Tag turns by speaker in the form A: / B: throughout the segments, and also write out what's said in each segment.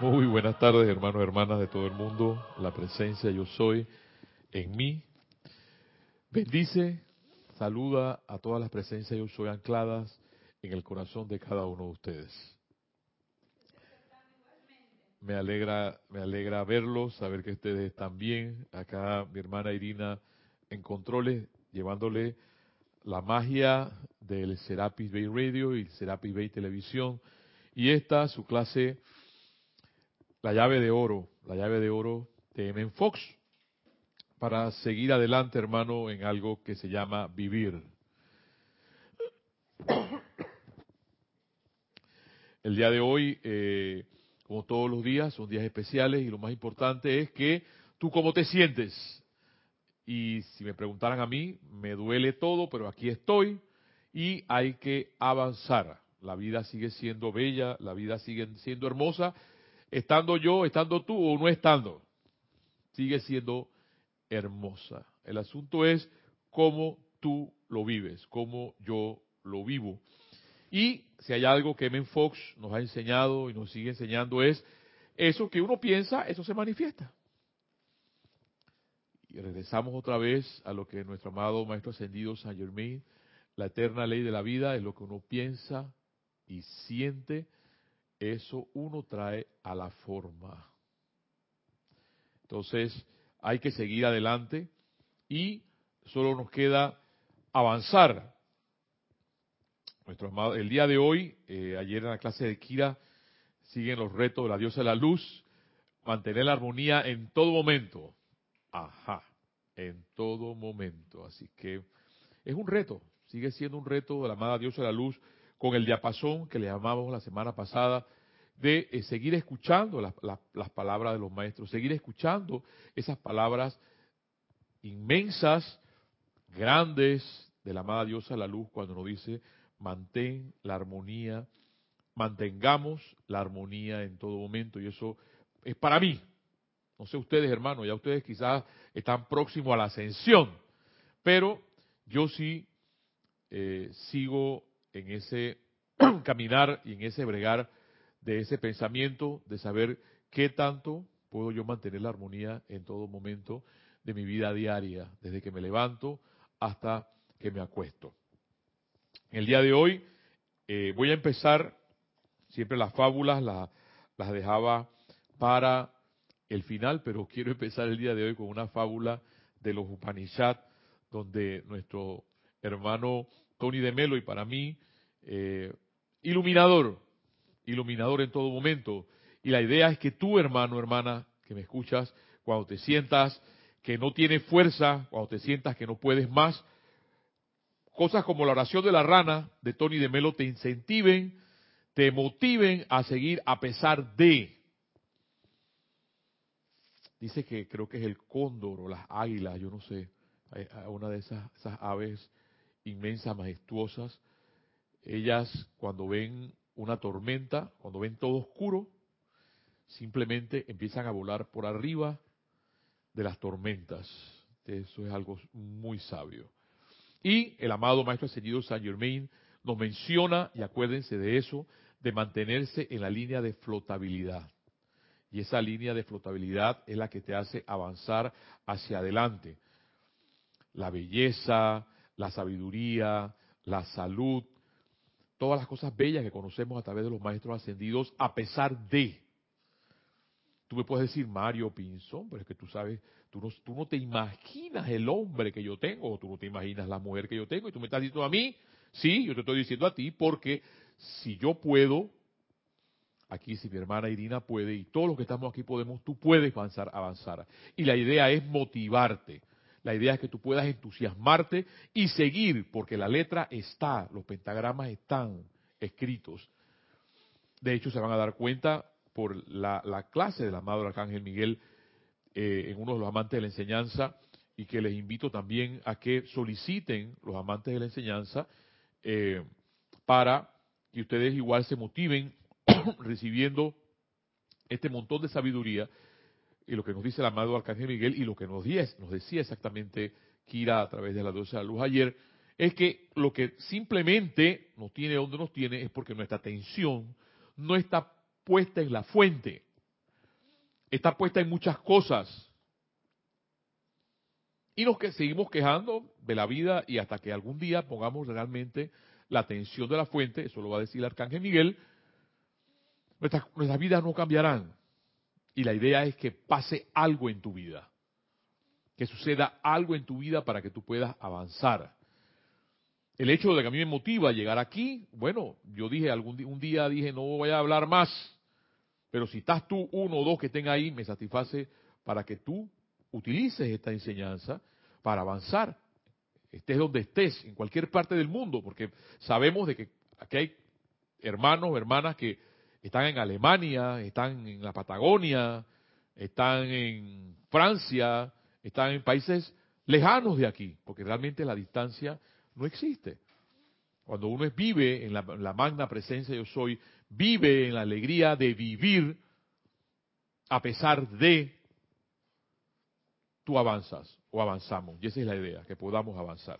A: Muy buenas tardes, hermanos y hermanas de todo el mundo. La presencia yo soy en mí. Bendice, saluda a todas las presencias yo soy ancladas en el corazón de cada uno de ustedes. Me alegra, me alegra verlos, saber que ustedes están bien. Acá mi hermana Irina en controles, llevándole la magia del Serapis Bay Radio y Serapis Bay Televisión. Y esta, su clase la llave de oro, la llave de oro de M. Fox, para seguir adelante, hermano, en algo que se llama vivir. El día de hoy, eh, como todos los días, son días especiales y lo más importante es que tú cómo te sientes. Y si me preguntaran a mí, me duele todo, pero aquí estoy y hay que avanzar. La vida sigue siendo bella, la vida sigue siendo hermosa estando yo, estando tú o no estando, sigue siendo hermosa. El asunto es cómo tú lo vives, cómo yo lo vivo. Y si hay algo que Men Fox nos ha enseñado y nos sigue enseñando es eso que uno piensa, eso se manifiesta. Y regresamos otra vez a lo que nuestro amado Maestro Ascendido San Germain, la eterna ley de la vida es lo que uno piensa y siente eso uno trae a la forma. Entonces, hay que seguir adelante y solo nos queda avanzar. Nuestro el día de hoy, eh, ayer en la clase de Kira, siguen los retos de la diosa de la luz, mantener la armonía en todo momento. Ajá, en todo momento. Así que es un reto, sigue siendo un reto de la amada diosa de la luz con el diapasón que le llamamos la semana pasada, de eh, seguir escuchando las palabras de los maestros, seguir escuchando esas palabras inmensas, grandes de la amada diosa la luz cuando nos dice, mantén la armonía, mantengamos la armonía en todo momento. Y eso es para mí. No sé ustedes, hermanos, ya ustedes quizás están próximos a la ascensión, pero yo sí eh, sigo en ese caminar y en ese bregar de ese pensamiento, de saber qué tanto puedo yo mantener la armonía en todo momento de mi vida diaria, desde que me levanto hasta que me acuesto. El día de hoy eh, voy a empezar, siempre las fábulas las dejaba para el final, pero quiero empezar el día de hoy con una fábula de los Upanishads, donde nuestro hermano Tony de Melo y para mí, eh, iluminador, iluminador en todo momento. Y la idea es que tú, hermano, hermana, que me escuchas, cuando te sientas que no tienes fuerza, cuando te sientas que no puedes más, cosas como la oración de la rana de Tony de Melo te incentiven, te motiven a seguir a pesar de. Dice que creo que es el cóndor o las águilas, yo no sé, una de esas, esas aves inmensas, majestuosas, ellas cuando ven una tormenta, cuando ven todo oscuro, simplemente empiezan a volar por arriba de las tormentas. Eso es algo muy sabio. Y el amado Maestro Ascendido Saint Germain nos menciona, y acuérdense de eso, de mantenerse en la línea de flotabilidad. Y esa línea de flotabilidad es la que te hace avanzar hacia adelante. La belleza, la sabiduría, la salud, todas las cosas bellas que conocemos a través de los maestros ascendidos, a pesar de. Tú me puedes decir Mario Pinzón, pero es que tú sabes, tú no, tú no te imaginas el hombre que yo tengo, o tú no te imaginas la mujer que yo tengo, y tú me estás diciendo a mí, sí, yo te estoy diciendo a ti, porque si yo puedo, aquí si mi hermana Irina puede, y todos los que estamos aquí podemos, tú puedes avanzar, avanzar. Y la idea es motivarte. La idea es que tú puedas entusiasmarte y seguir, porque la letra está, los pentagramas están escritos. De hecho, se van a dar cuenta por la, clase del amado Arcángel Miguel eh, en uno de los amantes de la enseñanza y que les invito también a que soliciten los amantes de la enseñanza eh, para que ustedes igual se motiven recibiendo este montón de sabiduría y lo que nos dice el amado Arcángel Miguel y lo que nos, decía exactamente Kira a través de la dulce de la luz ayer, es que lo que simplemente nos tiene donde nos tiene es porque nuestra atención no está puesta en la fuente. está puesta en muchas cosas. Y nos que seguimos quejando de la vida y hasta que algún día pongamos realmente la atención de la fuente, eso lo va a decir el arcángel Miguel, nuestras vidas no cambiarán. Y la idea es que pase algo en tu vida, que suceda algo en tu vida para que tú puedas avanzar. El hecho de que a mí me motiva llegar aquí, bueno, yo dije algún un día dije no voy a hablar más, pero si estás tú uno o dos que estén ahí, me satisface para que tú utilices esta enseñanza para avanzar, estés donde estés, en cualquier parte del mundo, porque sabemos de que aquí hay hermanos, hermanas que están en Alemania, están en la Patagonia, están en Francia, están en países lejanos de aquí, porque realmente la distancia no existe. Cuando uno vive en la, magna presencia yo soy, vive en la alegría de vivir a pesar de tú avanzas o avanzamos. Y esa es la idea, que podamos avanzar.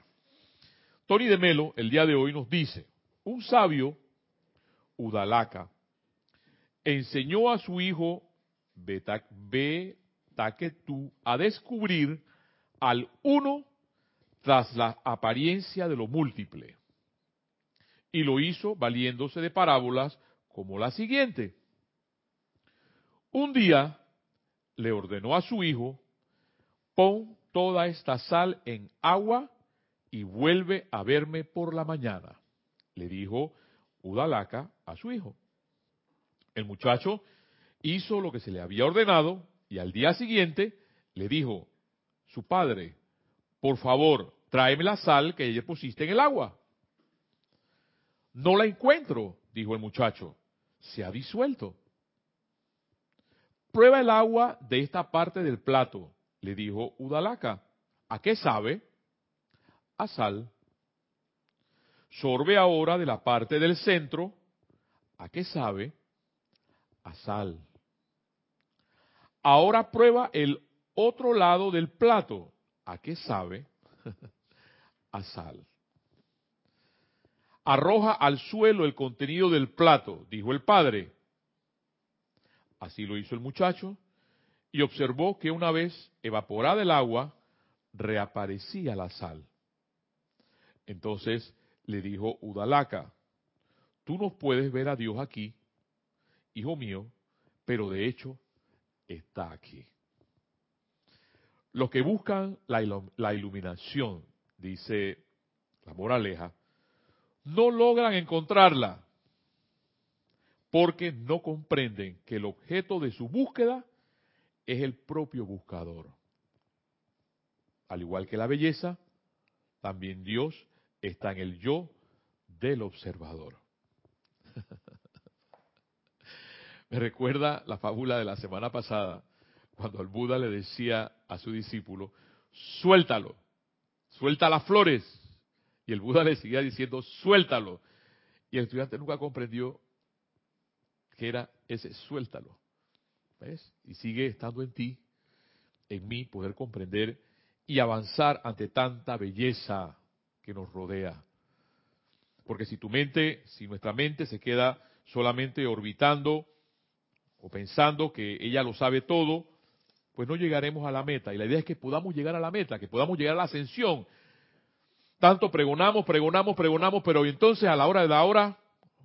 A: Tony de Melo, el día de hoy, nos dice, un sabio, Udalaka, enseñó a su hijo Betaketu a descubrir al uno tras la apariencia de lo múltiple. Y lo hizo valiéndose de parábolas como la siguiente. Un día le ordenó a su hijo, pon toda esta sal en agua y vuelve a verme por la mañana, le dijo Udalaka a su hijo. El muchacho hizo lo que se le había ordenado y al día siguiente le dijo, su padre, por favor, tráeme la sal que ayer pusiste en el agua. No la encuentro, dijo el muchacho, se ha disuelto. Prueba el agua de esta parte del plato, le dijo Udalaka. ¿A qué sabe? A sal. Sorbe ahora de la parte del centro. ¿A qué sabe? A sal. Ahora prueba el otro lado del plato. ¿A qué sabe? a sal. Arroja al suelo el contenido del plato, dijo el padre. Así lo hizo el muchacho y observó que una vez evaporada el agua, reaparecía la sal. Entonces le dijo Udalaka, tú no puedes ver a Dios aquí, hijo mío, pero de hecho está aquí. Los que buscan la iluminación dice la moraleja, no logran encontrarla porque no comprenden que el objeto de su búsqueda es el propio buscador. Al igual que la belleza, también Dios está en el yo del observador. Me recuerda la fábula de la semana pasada, cuando el Buda le decía a su discípulo, suéltalo, suelta las flores. Y el Buda le seguía diciendo, suéltalo. Y el estudiante nunca comprendió que era ese suéltalo. ¿Ves? Y sigue estando en ti, en mí, poder comprender y avanzar ante tanta belleza que nos rodea. Porque si tu mente, si nuestra mente se queda solamente orbitando o pensando que ella lo sabe todo, pues no llegaremos a la meta. Y la idea es que podamos llegar a la meta, que podamos llegar a la ascensión. Tanto pregonamos, pregonamos, pregonamos, pero entonces a la hora de la hora,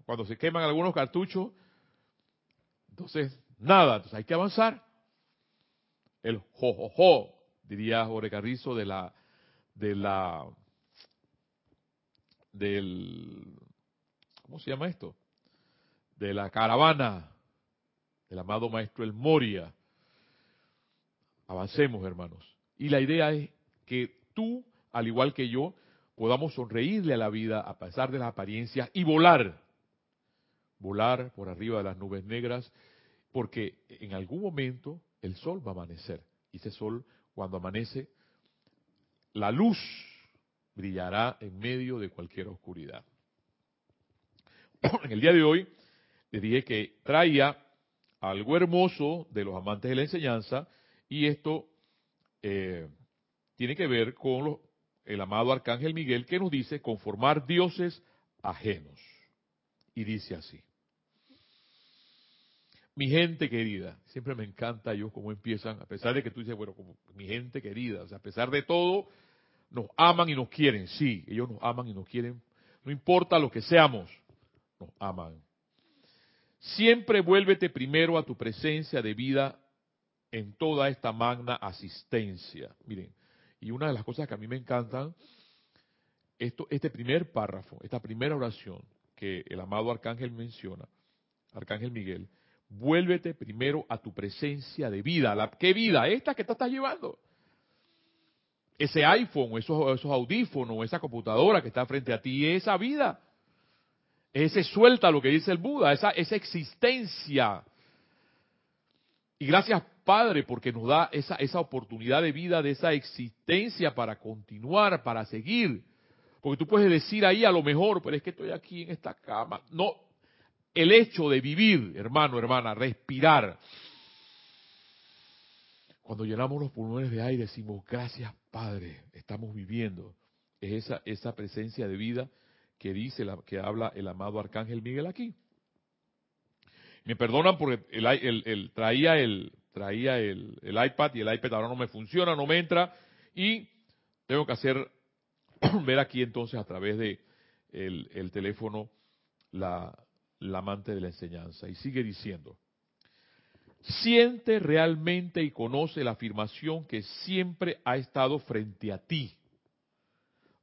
A: cuando se queman algunos cartuchos, entonces nada, entonces hay que avanzar. El jojojo, diría Jorge Carrizo de la, de la, del, ¿cómo se llama esto? De la caravana del amado maestro El Moria Avancemos, hermanos. Y la idea es que tú, al igual que yo, podamos sonreírle a la vida a pesar de las apariencias y volar. Volar por arriba de las nubes negras, porque en algún momento el sol va a amanecer. Y ese sol, cuando amanece, la luz brillará en medio de cualquier oscuridad. En el día de hoy le dije que traía algo hermoso de los amantes de la enseñanza, y esto eh, tiene que ver con el amado Arcángel Miguel que nos dice conformar dioses ajenos. Y dice así. mi gente querida, siempre me encanta ellos cómo empiezan, a pesar de que tú dices, bueno, como mi gente querida, a pesar de todo, nos aman y nos quieren, sí, ellos nos aman y nos quieren, no importa lo que seamos, nos aman. Siempre vuélvete primero a tu presencia de vida en toda esta magna asistencia. Miren, y una de las cosas que a mí me encantan, esto, este primer párrafo, esta primera oración que el amado Arcángel menciona, Arcángel Miguel, vuélvete primero a tu presencia de vida. La, ¿Qué vida? Esta que te estás llevando. Ese iPhone, esos, esos audífonos, esa computadora que está frente a ti, esa vida. Ese suelta lo que dice el Buda, esa, esa existencia. Y gracias Padre porque nos da esa, esa oportunidad de vida, de esa existencia para continuar, para seguir. Porque tú puedes decir ahí a lo mejor, pero es que estoy aquí en esta cama. No, el hecho de vivir, hermano, hermana, respirar. Cuando llenamos los pulmones de aire decimos, gracias Padre, estamos viviendo. Es esa, esa presencia de vida que dice, la, que habla el amado Arcángel Miguel aquí. Me perdonan porque el, traía, el, traía el, iPad y el iPad ahora no me funciona, no me entra y tengo que hacer, ver aquí entonces a través de el, teléfono la, la amante de la enseñanza. Y sigue diciendo, siente realmente y conoce la afirmación que siempre ha estado frente a ti.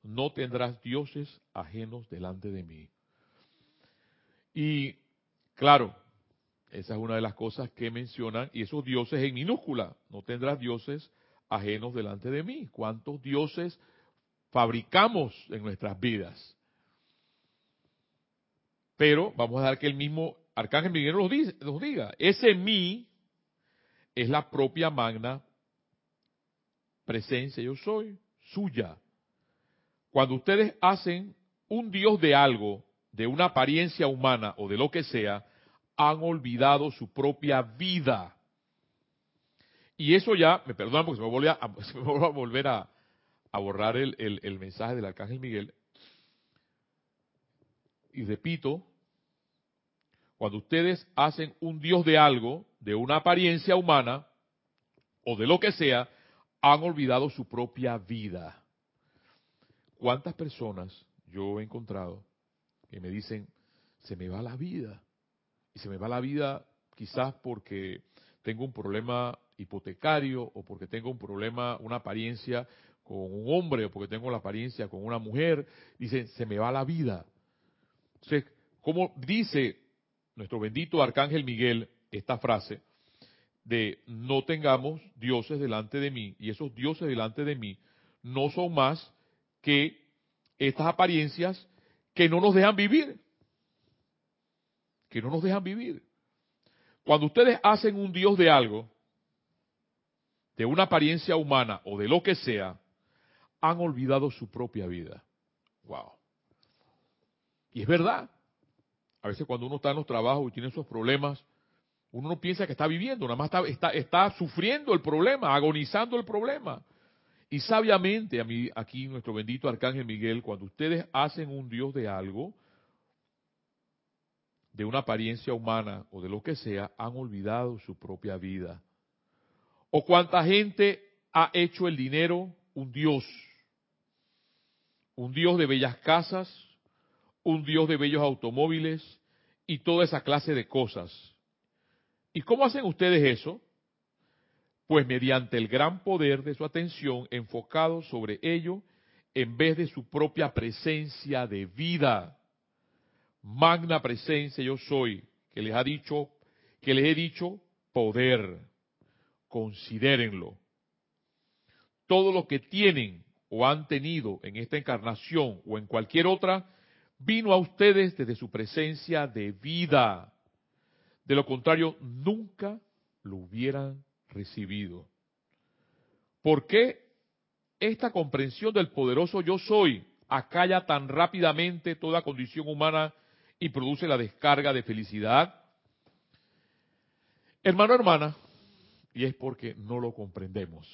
A: No tendrás dioses ajenos delante de mí. Y claro, esa es una de las cosas que mencionan, y esos dioses en minúscula, no tendrás dioses ajenos delante de mí. ¿Cuántos dioses fabricamos en nuestras vidas? Pero vamos a dar que el mismo Arcángel Miguel nos, nos diga, ese mí es la propia magna presencia, yo soy suya. Cuando ustedes hacen un Dios de algo, de una apariencia humana o de lo que sea, han olvidado su propia vida. Y eso ya, me perdonan porque se me vuelve a, volver a, borrar el, el mensaje del Arcángel Miguel. Y repito, cuando ustedes hacen un Dios de algo, de una apariencia humana, o de lo que sea, han olvidado su propia vida. ¿Cuántas personas yo he encontrado que me dicen, se me va la vida? Y se me va la vida quizás porque tengo un problema hipotecario o porque tengo un problema, una apariencia con un hombre o porque tengo la apariencia con una mujer. Dicen, se me va la vida. Entonces, como dice nuestro bendito Arcángel Miguel esta frase de no tengamos dioses delante de mí y esos dioses delante de mí no son más que estas apariencias que no nos dejan vivir. Que no nos dejan vivir. Cuando ustedes hacen un Dios de algo, de una apariencia humana o de lo que sea, han olvidado su propia vida. Wow. Y es verdad. A veces cuando uno está en los trabajos y tiene esos problemas, uno no piensa que está viviendo, nada más está, está, está sufriendo el problema, agonizando el problema. Y sabiamente, a mí, aquí nuestro bendito Arcángel Miguel, cuando ustedes hacen un Dios de algo, de una apariencia humana o de lo que sea, han olvidado su propia vida. O cuánta gente ha hecho el dinero un Dios. Un Dios de bellas casas, un Dios de bellos automóviles y toda esa clase de cosas. ¿Y cómo hacen ustedes eso? Pues mediante el gran poder de su atención enfocado sobre ello en vez de su propia presencia de vida. Magna presencia yo soy, que les ha dicho, que les he dicho poder. Considérenlo. Todo lo que tienen o han tenido en esta encarnación o en cualquier otra vino a ustedes desde su presencia de vida. De lo contrario, nunca lo hubieran recibido. ¿Por qué esta comprensión del poderoso yo soy acalla tan rápidamente toda condición humana y produce la descarga de felicidad? Hermano, hermana, y es porque no lo comprendemos.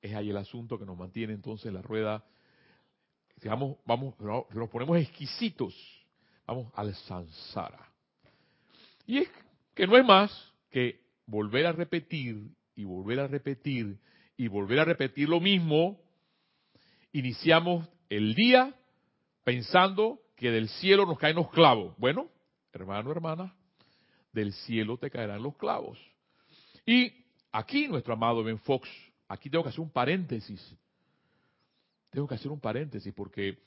A: Es ahí el asunto que nos mantiene entonces la rueda vamos, vamos, nos ponemos exquisitos, vamos al sansara. Y es que no es más que volver a repetir y volver a repetir y volver a repetir lo mismo, iniciamos el día pensando que del cielo nos caen los clavos. Bueno, hermano, hermana, del cielo te caerán los clavos. Y aquí nuestro amado Ben Fox, aquí tengo que hacer un paréntesis. Tengo que hacer un paréntesis porque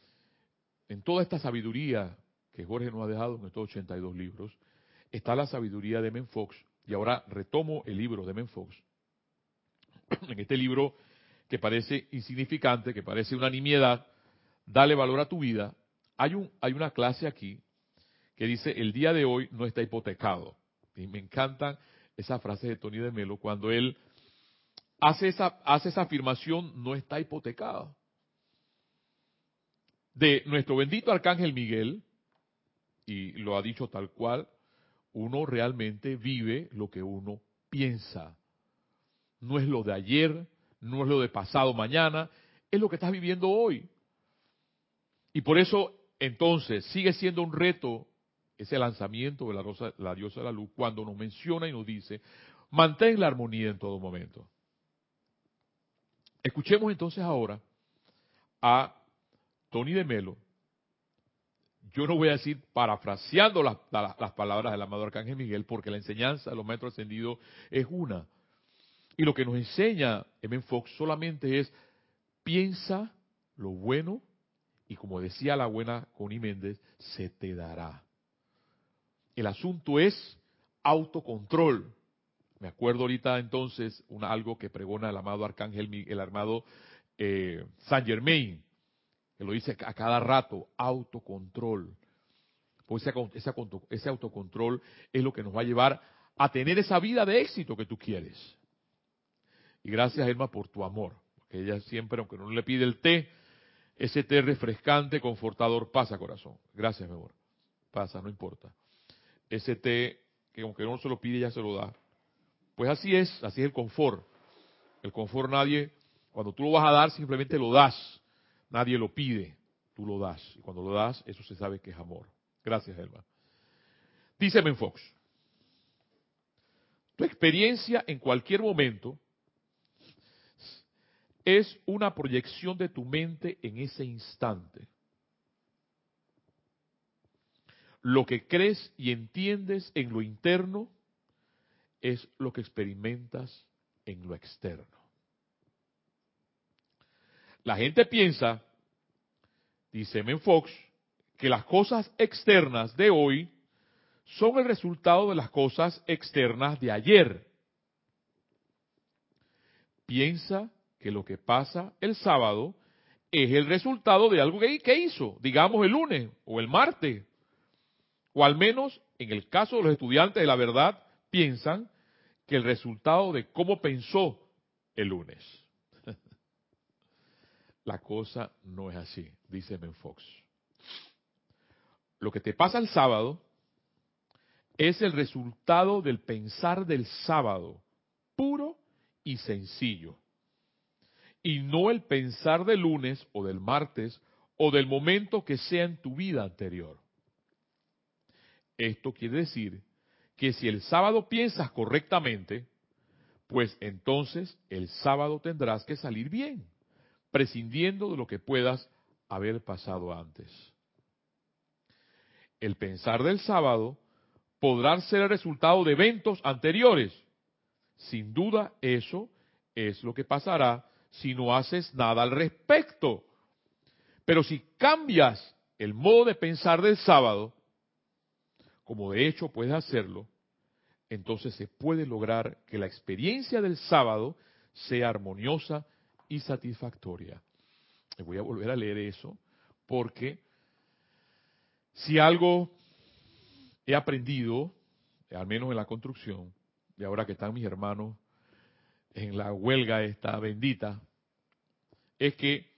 A: en toda esta sabiduría que Jorge nos ha dejado en estos 82 libros, está la sabiduría de Ben Fox. Y ahora retomo el libro de Ben Fox. En este libro que parece insignificante, que parece una nimiedad, dale valor a tu vida. Hay, un, hay una clase aquí que dice, el día de hoy no está hipotecado. Y me encantan esas frases de Tony de Melo cuando él hace esa, hace esa afirmación, no está hipotecado. De nuestro bendito Arcángel Miguel, y lo ha dicho tal cual, uno realmente vive lo que uno piensa. No es lo de ayer, no es lo de pasado mañana, es lo que estás viviendo hoy. Y por eso, entonces, sigue siendo un reto ese lanzamiento de la, rosa, la diosa de la luz cuando nos menciona y nos dice, mantén la armonía en todo momento. Escuchemos entonces ahora a Tony de Melo. Yo no voy a decir parafraseando las, palabras del amado Arcángel Miguel, porque la enseñanza de los maestros ascendidos es una. Y lo que nos enseña M. Fox solamente es piensa lo bueno y como decía la buena Connie Méndez, se te dará. El asunto es autocontrol. Me acuerdo ahorita entonces una, algo que pregona el amado Arcángel, el armado eh, Saint Germain, que lo dice a cada rato, autocontrol. Pues ese, ese autocontrol es lo que nos va a llevar a tener esa vida de éxito que tú quieres. Y gracias, Elma, por tu amor. Porque ella siempre, aunque no le pide el té, ese té refrescante, confortador, pasa, corazón. Gracias, mi amor. Pasa, no importa. Ese té que aunque no se lo pide, ya se lo da. Pues así es, así es el confort. El confort nadie, cuando tú lo vas a dar, simplemente lo das. Nadie lo pide, tú lo das. Y cuando lo das, eso se sabe que es amor. Gracias, Elma. Dice Fox. Tu experiencia en cualquier momento es una proyección de tu mente en ese instante. Lo que crees y entiendes en lo interno es lo que experimentas en lo externo. La gente piensa, dice Men Fox, que las cosas externas de hoy son el resultado de las cosas externas de ayer. Piensa que lo que pasa el sábado es el resultado de algo que, hizo, digamos el lunes o el martes. O al menos, en el caso de los estudiantes de la verdad, piensan que el resultado de cómo pensó el lunes. La cosa no es así, dice Ben Fox. Lo que te pasa el sábado es el resultado del pensar del sábado, puro y sencillo y no el pensar del lunes o del martes o del momento que sea en tu vida anterior. Esto quiere decir que si el sábado piensas correctamente, pues entonces el sábado tendrás que salir bien, prescindiendo de lo que puedas haber pasado antes. El pensar del sábado podrá ser el resultado de eventos anteriores. Sin duda eso es lo que pasará si no haces nada al respecto. Pero si cambias el modo de pensar del sábado, como de hecho puedes hacerlo, entonces se puede lograr que la experiencia del sábado sea armoniosa y satisfactoria. voy a volver a leer eso porque si algo he aprendido, al menos en la construcción, y ahora que están mis hermanos en la huelga esta bendita, es que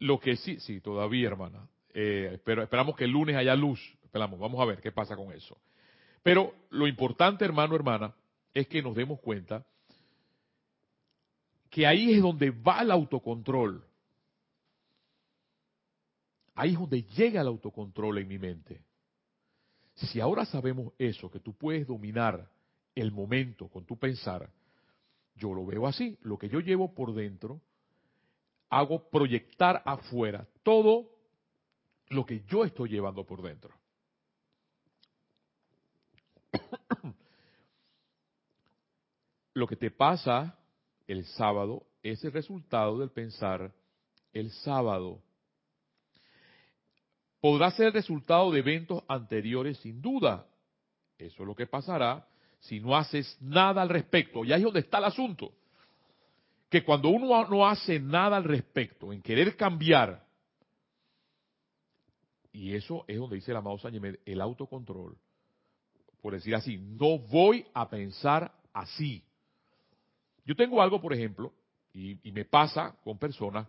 A: lo que sí, sí, todavía hermana, eh, pero esperamos que el lunes haya luz, esperamos, vamos a ver qué pasa con eso. Pero lo importante, hermano, hermana, es que nos demos cuenta que ahí es donde va el autocontrol. Ahí es donde llega el autocontrol en mi mente. Si ahora sabemos eso, que tú puedes dominar el momento con tu pensar, yo lo veo así, lo que yo llevo por dentro, hago proyectar afuera todo lo que yo estoy llevando por dentro. lo que te pasa el sábado es el resultado del pensar el sábado. Podrá ser el resultado de eventos anteriores sin duda. Eso es lo que pasará si no haces nada al respecto. Y ahí es donde está el asunto. Que cuando uno no hace nada al respecto, en querer cambiar, y eso es donde dice el amado Sánchez, el autocontrol, por decir así, no voy a pensar así. Yo tengo algo, por ejemplo, y, me pasa con personas,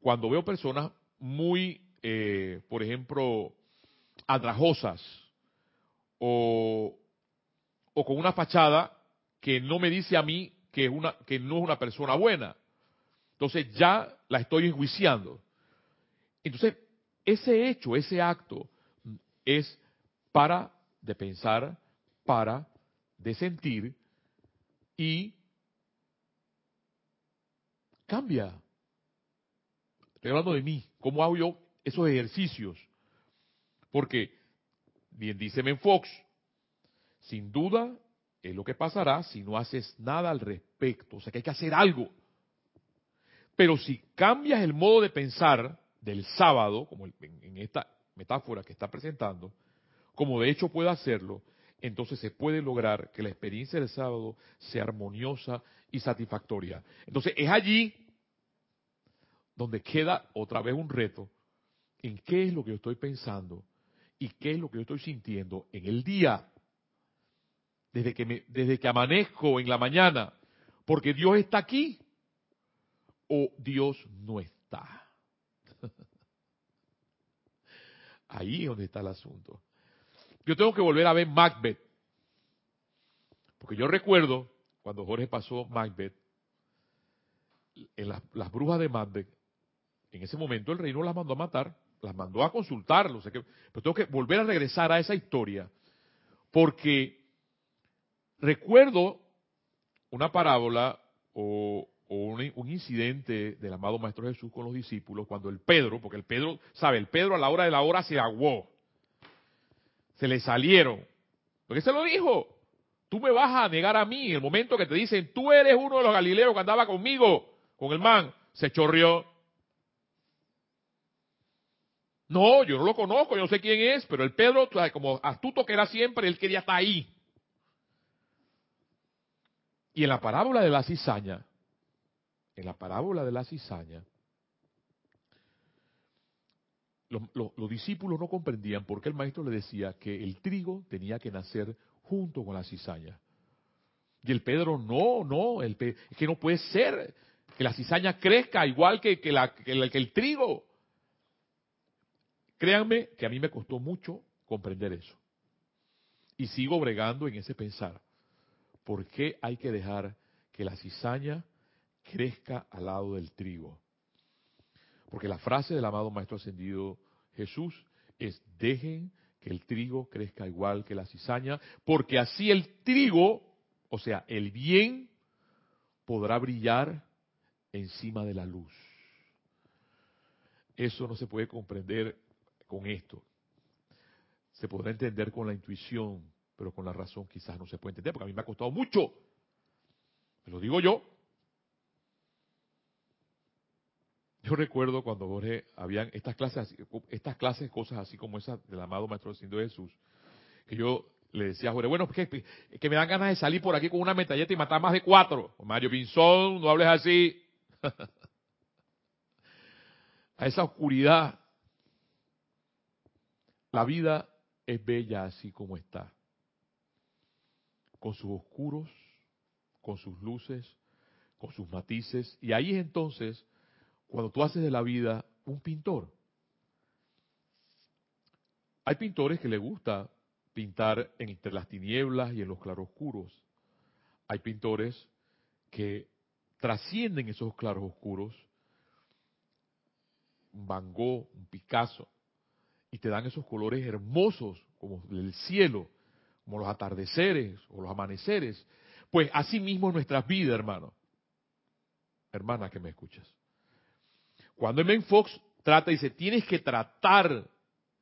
A: cuando veo personas muy, eh, por ejemplo, adrajosas o, o con una fachada que no me dice a mí que, es una, que no es una persona buena. Entonces ya la estoy enjuiciando. Entonces, ese hecho, ese acto es para de pensar, para de sentir y Cambia. Estoy hablando de mí. ¿Cómo hago yo esos ejercicios? Porque, bien dice Fox, sin duda es lo que pasará si no haces nada al respecto. O sea que hay que hacer algo. Pero si cambias el modo de pensar del sábado, como en esta metáfora que está presentando, como de hecho puede hacerlo, entonces se puede lograr que la experiencia del sábado sea armoniosa y satisfactoria. Entonces es allí donde queda otra vez un reto en qué es lo que yo estoy pensando y qué es lo que yo estoy sintiendo en el día. Desde que, me, desde que amanezco en la mañana, porque Dios está aquí o Dios no está. Ahí es donde está el asunto. Yo tengo que volver a ver Macbeth. Porque yo recuerdo cuando Jorge pasó Macbeth, en las, brujas de Macbeth, en ese momento el rey no las mandó a matar, las mandó a consultar. pero tengo que volver a regresar a esa historia. Porque recuerdo una parábola o, un, un, incidente del amado Maestro Jesús con los discípulos cuando el Pedro, porque el Pedro, sabe, el Pedro a la hora de la hora se aguó se le salieron. Porque se lo dijo. Tú me vas a negar a mí en el momento que te dicen, tú eres uno de los galileos que andaba conmigo, con el man. Se chorrió. No, yo no lo conozco, yo no sé quién es, pero el Pedro, como astuto que era siempre, él quería estar ahí. Y en la parábola de la cizaña, en la parábola de la cizaña, los, discípulos no comprendían por qué el maestro le decía que el trigo tenía que nacer junto con la cizaña. Y el Pedro, no, no, el, es que no puede ser que la cizaña crezca igual que, que, que, el trigo. Créanme que a mí me costó mucho comprender eso. Y sigo bregando en ese pensar. ¿Por qué hay que dejar que la cizaña crezca al lado del trigo? Porque la frase del amado Maestro Ascendido Jesús es, dejen que el trigo crezca igual que la cizaña, porque así el trigo, o sea, el bien, podrá brillar encima de la luz. Eso no se puede comprender con esto. Se podrá entender con la intuición, pero con la razón quizás no se puede entender, porque a mí me ha costado mucho. lo digo yo, Yo recuerdo cuando Jorge, habían estas clases, estas clases, cosas así como esas del amado Maestro de Jesús, que yo le decía a Jorge, bueno, que, que me dan ganas de salir por aquí con una metalleta y matar más de cuatro. Mario Pinzón, no hables así. a esa oscuridad. La vida es bella así como está. Con sus oscuros, con sus luces, con sus matices. Y ahí es entonces cuando tú haces de la vida un pintor. Hay pintores que les gusta pintar entre las tinieblas y en los claroscuros. Hay pintores que trascienden esos claroscuros, un Van Gogh, un Picasso, y te dan esos colores hermosos como el cielo, como los atardeceres o los amaneceres. Pues así mismo nuestras vidas, hermano. Hermana que me escuchas. Cuando M. Fox trata, dice, tienes que tratar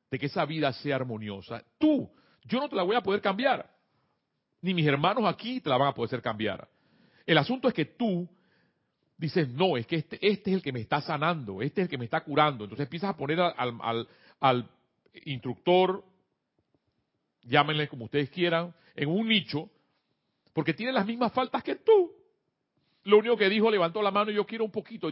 A: de que esa vida sea armoniosa. Tú, yo no te la voy a poder cambiar. Ni mis hermanos aquí te la van a poder cambiar. El asunto es que tú dices, no, es que este, este es el que me está sanando, este es el que me está curando. Entonces empiezas a poner al, al, al instructor, llámenle como ustedes quieran, en un nicho, porque tiene las mismas faltas que tú. Lo único que dijo, levantó la mano y yo quiero un poquito.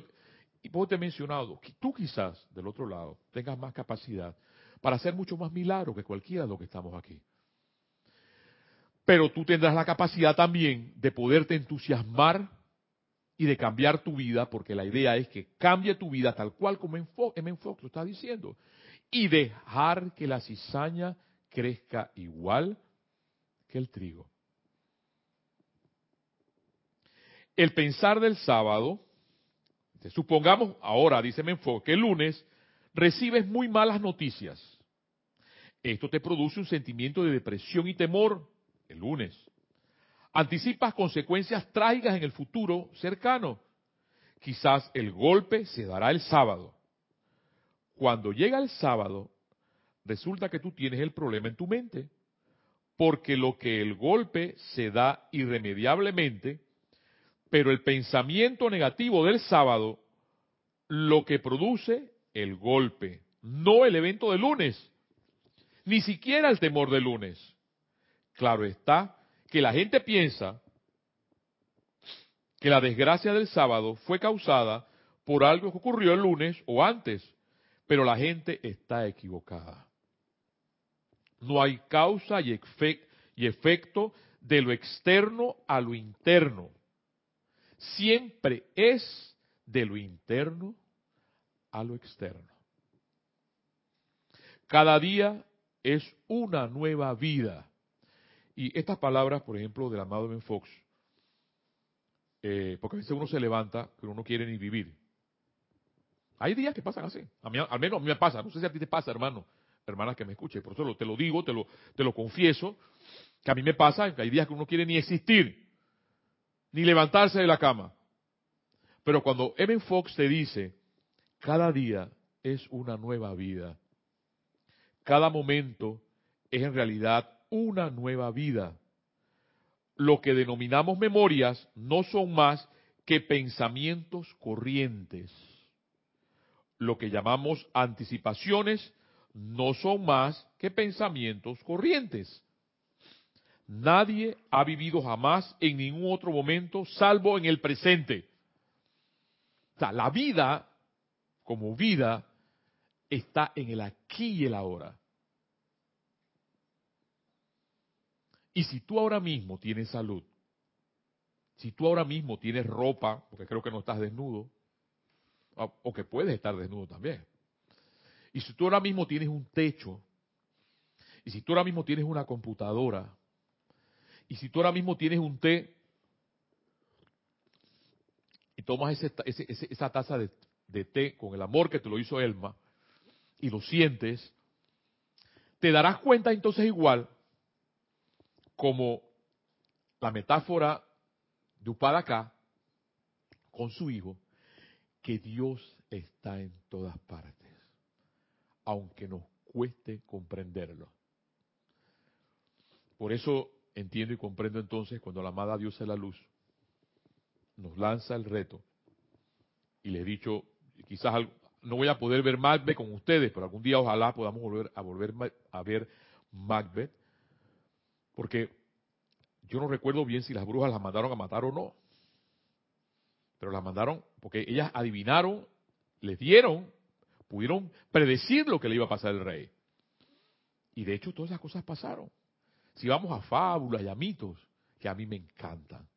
A: Y vos te he mencionado, que tú quizás del otro lado tengas más capacidad para hacer mucho más milagros que cualquiera de los que estamos aquí. Pero tú tendrás la capacidad también de poderte entusiasmar y de cambiar tu vida, porque la idea es que cambie tu vida tal cual como M. Fox lo está diciendo, y dejar que la cizaña crezca igual que el trigo. El pensar del sábado, supongamos ahora, dice Menfox, que el lunes recibes muy malas noticias. Esto te produce un sentimiento de depresión y temor el lunes. Anticipas consecuencias trágicas en el futuro cercano. Quizás el golpe se dará el sábado. Cuando llega el sábado, resulta que tú tienes el problema en tu mente. Porque lo que el golpe se da irremediablemente, pero el pensamiento negativo del sábado, lo que produce el golpe, no el evento del lunes, ni siquiera el temor del lunes. Claro está que la gente piensa que la desgracia del sábado fue causada por algo que ocurrió el lunes o antes, pero la gente está equivocada. No hay causa y, efecto de lo externo a lo interno. Siempre es de lo interno a lo externo. Cada día es una nueva vida. Y estas palabras, por ejemplo, del amado Ben Fox, eh, porque a veces uno se levanta, pero uno no quiere ni vivir. Hay días que pasan así. A mí, al menos a mí me pasa. No sé si a ti te pasa, hermano, hermanas que me escuchen. Por eso te lo digo, te lo, te lo confieso, que a mí me pasa que hay días que uno no quiere ni existir, ni levantarse de la cama. Pero cuando Evan Fox te dice, cada día es una nueva vida, cada momento es en realidad una nueva vida. Lo que denominamos memorias no son más que pensamientos corrientes. Lo que llamamos anticipaciones no son más que pensamientos corrientes. Nadie ha vivido jamás en ningún otro momento salvo en el presente. O sea, la vida como vida está en el aquí y el ahora. Y si tú ahora mismo tienes salud, si tú ahora mismo tienes ropa, porque creo que no estás desnudo, o que puedes estar desnudo también, y si tú ahora mismo tienes un techo, y si tú ahora mismo tienes una computadora, y si tú ahora mismo tienes un té, y tomas esa taza de, té con el amor que te lo hizo Elma, y lo sientes, te darás cuenta entonces igual como la metáfora de Upadacá con su hijo, que Dios está en todas partes, aunque nos cueste comprenderlo. Por eso entiendo y comprendo entonces cuando la amada Dios es la luz nos lanza el reto y le he dicho, quizás no voy a poder ver Macbeth con ustedes, pero algún día ojalá podamos volver a volver a ver Macbeth porque yo no recuerdo bien si las brujas las mandaron a matar o no. Pero las mandaron porque ellas adivinaron, les dieron, pudieron predecir lo que le iba a pasar al rey. Y de hecho todas esas cosas pasaron. Si vamos a fábulas y a mitos, que a mí me encantan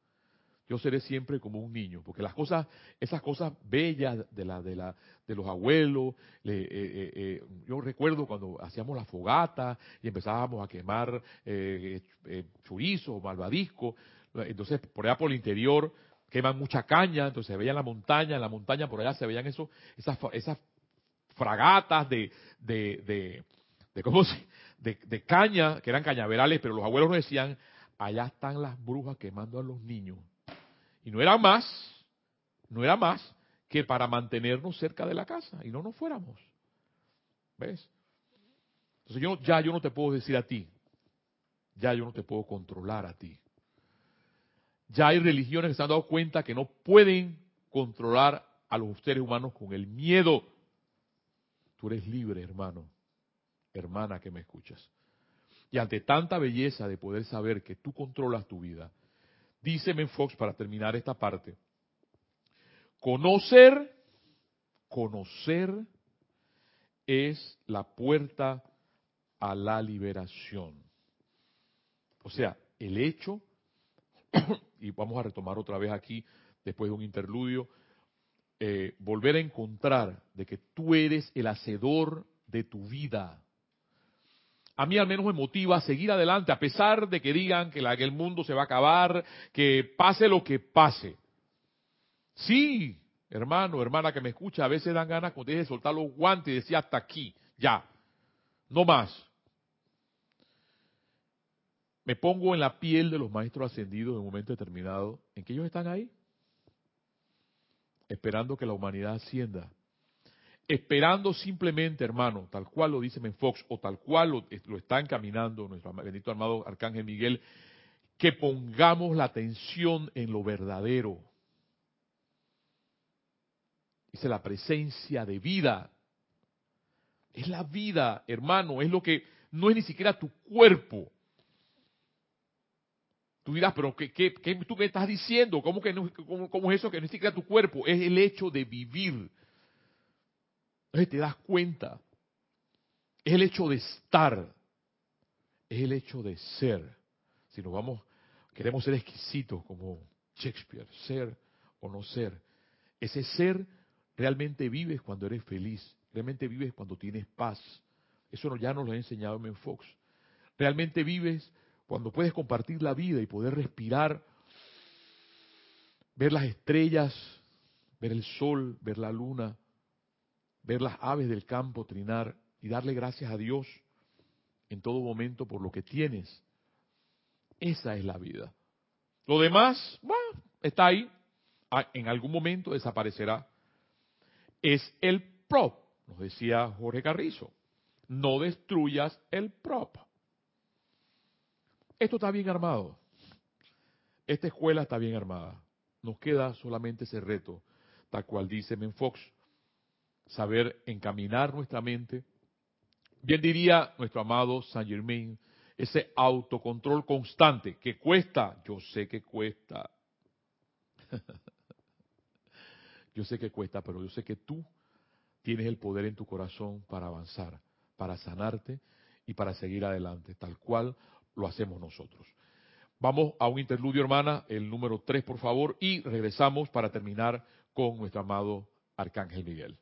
A: yo seré siempre como un niño, porque las cosas, esas cosas bellas de la, de la, de los abuelos, eh, eh, eh, yo recuerdo cuando hacíamos la fogata y empezábamos a quemar chorizo, malvadisco, entonces por allá por el interior queman mucha caña, entonces se veía la montaña, en la montaña por allá se veían eso, esas, esas fragatas de, de, de, de, ¿cómo se, de, caña, que eran cañaverales, pero los abuelos nos decían, allá están las brujas quemando a los niños. Y no era más, no era más que para mantenernos cerca de la casa y no nos fuéramos. ¿Ves? Entonces yo, ya yo no te puedo decir a ti, ya yo no te puedo controlar a ti. Ya hay religiones que se han dado cuenta que no pueden controlar a los seres humanos con el miedo. Tú eres libre, hermano, hermana que me escuchas. Y ante tanta belleza de poder saber que tú controlas tu vida, dice Fox para terminar esta parte, conocer, conocer es la puerta a la liberación. O sea, el hecho, y vamos a retomar otra vez aquí, después de un interludio, eh, volver a encontrar de que tú eres el hacedor de tu vida. A mí al menos me motiva a seguir adelante, a pesar de que digan que, el mundo se va a acabar, que pase lo que pase. Sí, hermano, hermana que me escucha, a veces dan ganas cuando de soltar los guantes y decir hasta aquí, ya, no más. Me pongo en la piel de los maestros ascendidos en un momento determinado, en que ellos están ahí, esperando que la humanidad ascienda. Esperando simplemente, hermano, tal cual lo dice Menfox, o tal cual lo, está encaminando nuestro bendito armado Arcángel Miguel, que pongamos la atención en lo verdadero. Dice la presencia de vida. Es la vida, hermano, es lo que no es ni siquiera tu cuerpo. Tú dirás, pero ¿qué, qué, tú me estás diciendo? ¿Cómo, que no, cómo, es eso que no es siquiera tu cuerpo? Es el hecho de vivir. Entonces te das cuenta. Es el hecho de estar. Es el hecho de ser. Si nos vamos, queremos ser exquisitos como Shakespeare, ser o no ser. Ese ser realmente vives cuando eres feliz. Realmente vives cuando tienes paz. Eso ya nos lo ha enseñado Men Fox. Realmente vives cuando puedes compartir la vida y poder respirar, ver las estrellas, ver el sol, ver la luna, ver las aves del campo trinar y darle gracias a Dios en todo momento por lo que tienes. Esa es la vida. Lo demás, bueno, está ahí. Ah, en algún momento desaparecerá. Es el prop, nos decía Jorge Carrizo. No destruyas el prop. Esto está bien armado. Esta escuela está bien armada. Nos queda solamente ese reto, tal cual dice Menfox, saber encaminar nuestra mente. Bien diría nuestro amado Saint Germain, ese autocontrol constante que cuesta, yo sé que cuesta. yo sé que cuesta, pero yo sé que tú tienes el poder en tu corazón para avanzar, para sanarte y para seguir adelante, tal cual lo hacemos nosotros. Vamos a un interludio, hermana, el número 3, por favor, y regresamos para terminar con nuestro amado Arcángel Miguel.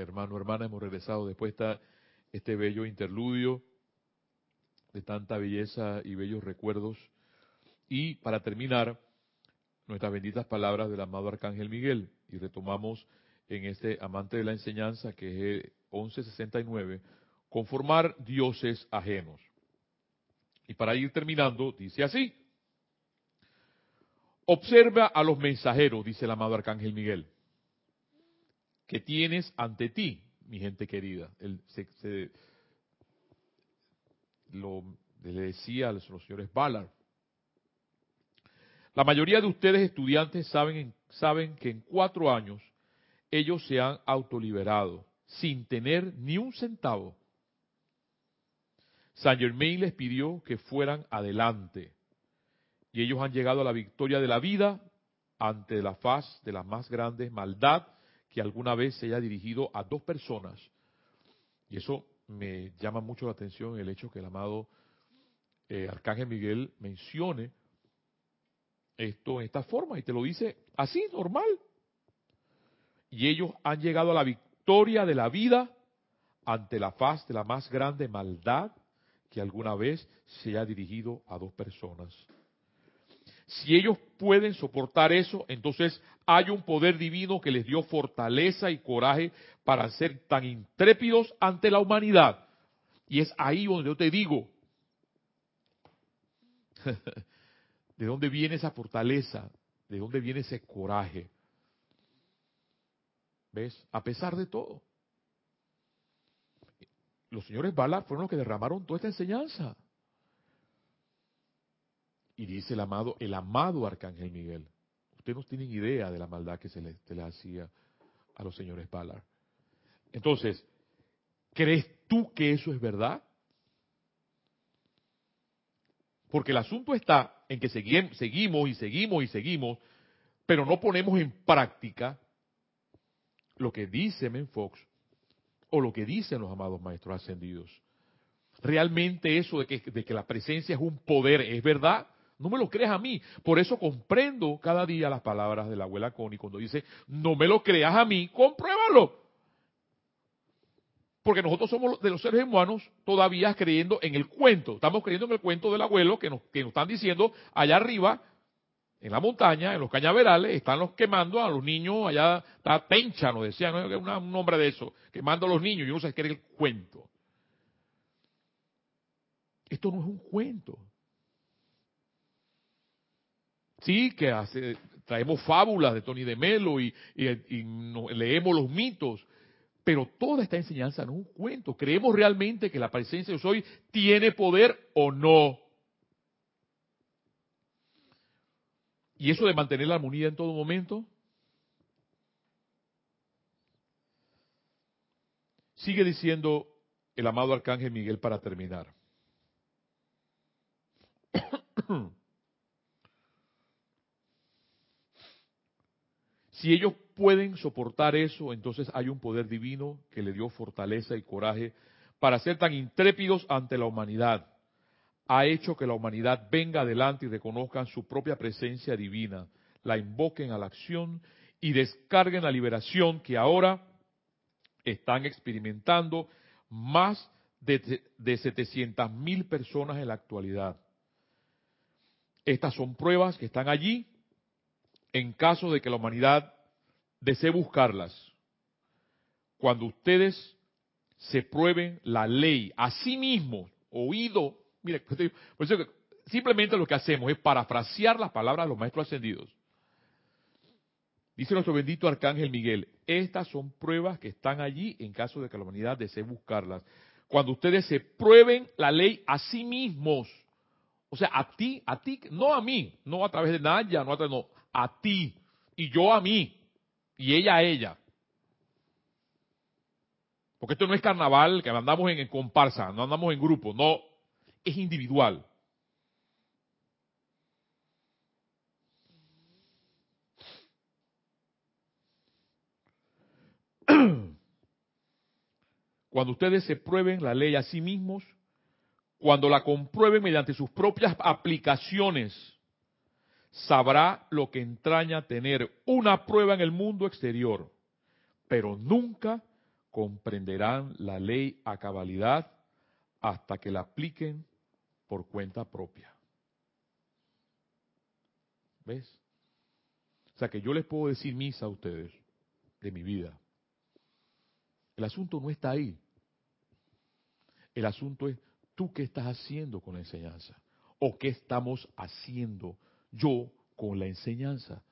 A: Hermano, hermana, hemos regresado después de este bello interludio de tanta belleza y bellos recuerdos. Y para terminar, nuestras benditas palabras del amado Arcángel Miguel. Y retomamos en este amante de la enseñanza que es 1169, conformar dioses ajenos. Y para ir terminando, dice así. Observa a los mensajeros, dice el amado Arcángel Miguel, que tienes ante ti, mi gente querida. Él lo, le decía a los, señores Ballard. La mayoría de ustedes estudiantes saben, saben que en cuatro años ellos se han autoliberado sin tener ni un centavo. Saint Germain les pidió que fueran adelante y ellos han llegado a la victoria de la vida ante la faz de la más grande maldad que alguna vez se haya dirigido a dos personas. Y eso me llama mucho la atención el hecho que el amado eh, Arcángel Miguel mencione esto en esta forma y te lo dice así, normal. Y ellos han llegado a la victoria de la vida ante la faz de la más grande maldad que alguna vez se haya dirigido a dos personas. Si ellos pueden soportar eso, entonces hay un poder divino que les dio fortaleza y coraje para ser tan intrépidos ante la humanidad. Y es ahí donde yo te digo, ¿de dónde viene esa fortaleza? ¿De dónde viene ese coraje? ¿Ves? A pesar de todo. Los señores Bala fueron los que derramaron toda esta enseñanza. Y dice el amado, el amado Arcángel Miguel. Ustedes no tienen idea de la maldad que se le, hacía a los señores Ballard. Entonces, ¿crees tú que eso es verdad? Porque el asunto está en que seguimos y seguimos y seguimos, pero no ponemos en práctica lo que dice Menfox o lo que dicen los amados maestros ascendidos. ¿Realmente eso de que, de que la presencia es un poder es verdad? No me lo creas a mí. Por eso comprendo cada día las palabras de la abuela Connie cuando dice, no me lo creas a mí, compruébalo. Porque nosotros somos de los seres humanos todavía creyendo en el cuento. Estamos creyendo en el cuento del abuelo que nos, que nos están diciendo allá arriba, en la montaña, en los cañaverales, están los quemando a los niños, allá está Tencha, nos decían, ¿no? un nombre de eso, quemando a los niños, y uno se cree el cuento. Esto no es un cuento. Sí, que traemos fábulas de Tony de Melo y, leemos los mitos, pero toda esta enseñanza no es un cuento. ¿Creemos realmente que la presencia de soy tiene poder o no? ¿Y eso de mantener la armonía en todo momento? Sigue diciendo el amado Arcángel Miguel para terminar. Si ellos pueden soportar eso, entonces hay un poder divino que le dio fortaleza y coraje para ser tan intrépidos ante la humanidad. Ha hecho que la humanidad venga adelante y reconozcan su propia presencia divina, la invoquen a la acción y descarguen la liberación que ahora están experimentando más de, de 700 mil personas en la actualidad. Estas son pruebas que están allí en caso de que la humanidad desee buscarlas, cuando ustedes se prueben la ley a sí mismos, oído, mire, simplemente lo que hacemos es parafrasear las palabras de los maestros ascendidos. Dice nuestro bendito arcángel Miguel, estas son pruebas que están allí en caso de que la humanidad desee buscarlas. Cuando ustedes se prueben la ley a sí mismos, o sea, a ti, a ti, no a mí, no a través de Naya, no a través, no, a ti y yo a mí y ella a ella. Porque esto no es carnaval que andamos en, comparsa, no andamos en grupo, no, es individual. Cuando ustedes se prueben la ley a sí mismos, cuando la comprueben mediante sus propias aplicaciones, sabrá lo que entraña tener una prueba en el mundo exterior, pero nunca comprenderán la ley a cabalidad hasta que la apliquen por cuenta propia. ¿Ves? O sea que yo les puedo decir misa a ustedes de mi vida. El asunto no está ahí. El asunto es tú qué estás haciendo con la enseñanza. O qué estamos haciendo yo con la enseñanza.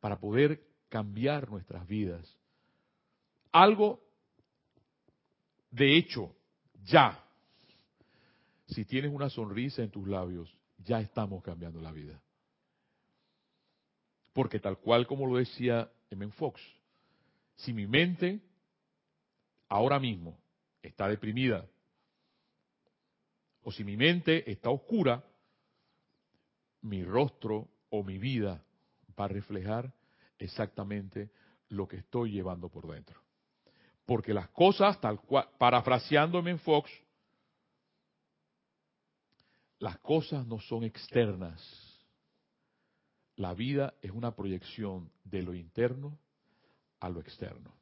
A: Para poder cambiar nuestras vidas algo de hecho, ya. Si tienes una sonrisa en tus labios, ya estamos cambiando la vida. Porque tal cual como lo decía M. Fox, si mi mente ahora mismo está deprimida, o si mi mente está oscura, mi rostro o mi vida va a reflejar exactamente lo que estoy llevando por dentro. Porque las cosas, tal cual, parafraseándome en Fox, las cosas no son externas. La vida es una proyección de lo interno a lo externo.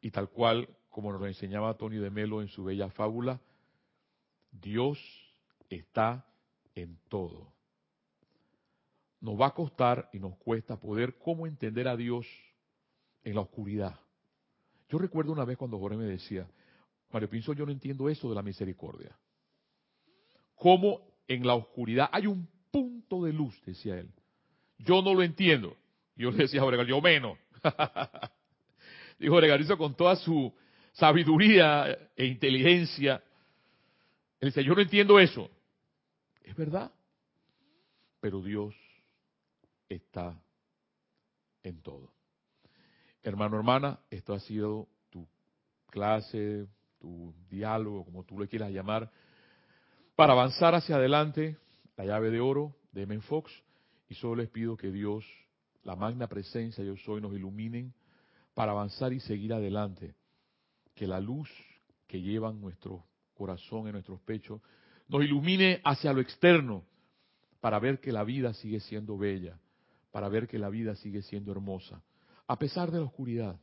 A: Y tal cual, como nos lo enseñaba Tony de Melo en su bella fábula, Dios está en todo. Nos va a costar y nos cuesta poder cómo entender a Dios en la oscuridad. Yo recuerdo una vez cuando Jorge me decía, Mario Pinzo, yo no entiendo eso de la misericordia. ¿Cómo en la oscuridad hay un punto de luz? Decía él. Yo no lo entiendo. Yo le decía a Jorge, yo menos. Dijo Jorge con toda su sabiduría e inteligencia. Él decía, yo no entiendo eso. Es verdad. Pero Dios está en todo. Hermano, hermana, esto ha sido tu clase, tu diálogo, como tú le quieras llamar, para avanzar hacia adelante, la llave de oro de Men Fox, y solo les pido que Dios, la magna presencia yo soy, nos iluminen para avanzar y seguir adelante. Que la luz que lleva en nuestro corazón, en nuestros pechos, nos ilumine hacia lo externo, para ver que la vida sigue siendo bella, para ver que la vida sigue siendo hermosa a pesar de la oscuridad,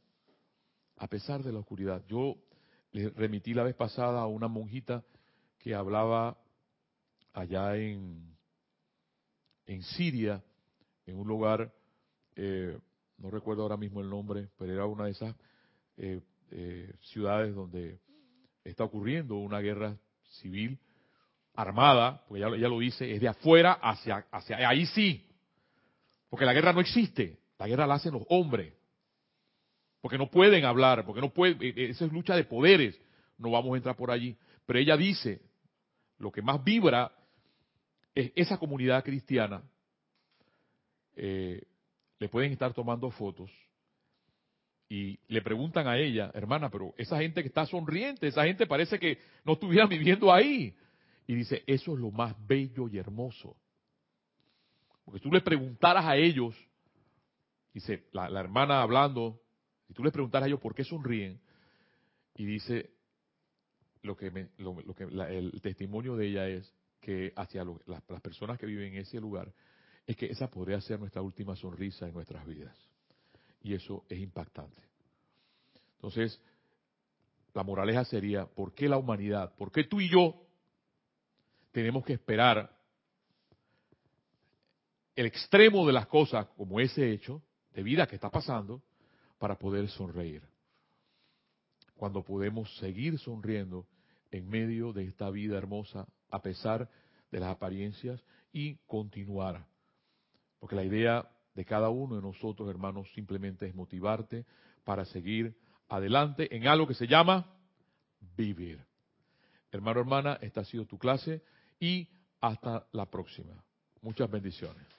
A: a pesar de la oscuridad. Yo le remití la vez pasada a una monjita que hablaba allá en, en Siria, en un lugar, eh, no recuerdo ahora mismo el nombre, pero era una de esas eh, eh, ciudades donde está ocurriendo una guerra civil armada, porque ya, lo dice, es de afuera hacia, hacia ahí sí, porque la guerra no existe, la guerra la hacen los hombres. Porque no pueden hablar, porque no pueden, e, e, esa es lucha de poderes. No vamos a entrar por allí. Pero ella dice, lo que más vibra es esa comunidad cristiana. Eh, le pueden estar tomando fotos y le preguntan a ella, hermana, pero esa gente que está sonriente, esa gente parece que no estuviera viviendo ahí. Y dice, eso es lo más bello y hermoso. Porque tú le preguntaras a ellos, Dice, la, hermana hablando, y tú les preguntaras a ellos por qué sonríen, y dice, lo que, lo, que el testimonio de ella es que hacia las, personas que viven en ese lugar, es que esa podría ser nuestra última sonrisa en nuestras vidas. Y eso es impactante. Entonces, la moraleja sería, ¿por qué la humanidad? ¿Por qué tú y yo tenemos que esperar el extremo de las cosas como ese hecho de vida que está pasando para poder sonreír. Cuando podemos seguir sonriendo en medio de esta vida hermosa a pesar de las apariencias y continuar. Porque la idea de cada uno de nosotros, hermanos, simplemente es motivarte para seguir adelante en algo que se llama vivir. Hermano, hermana, esta ha sido tu clase y hasta la próxima. Muchas bendiciones.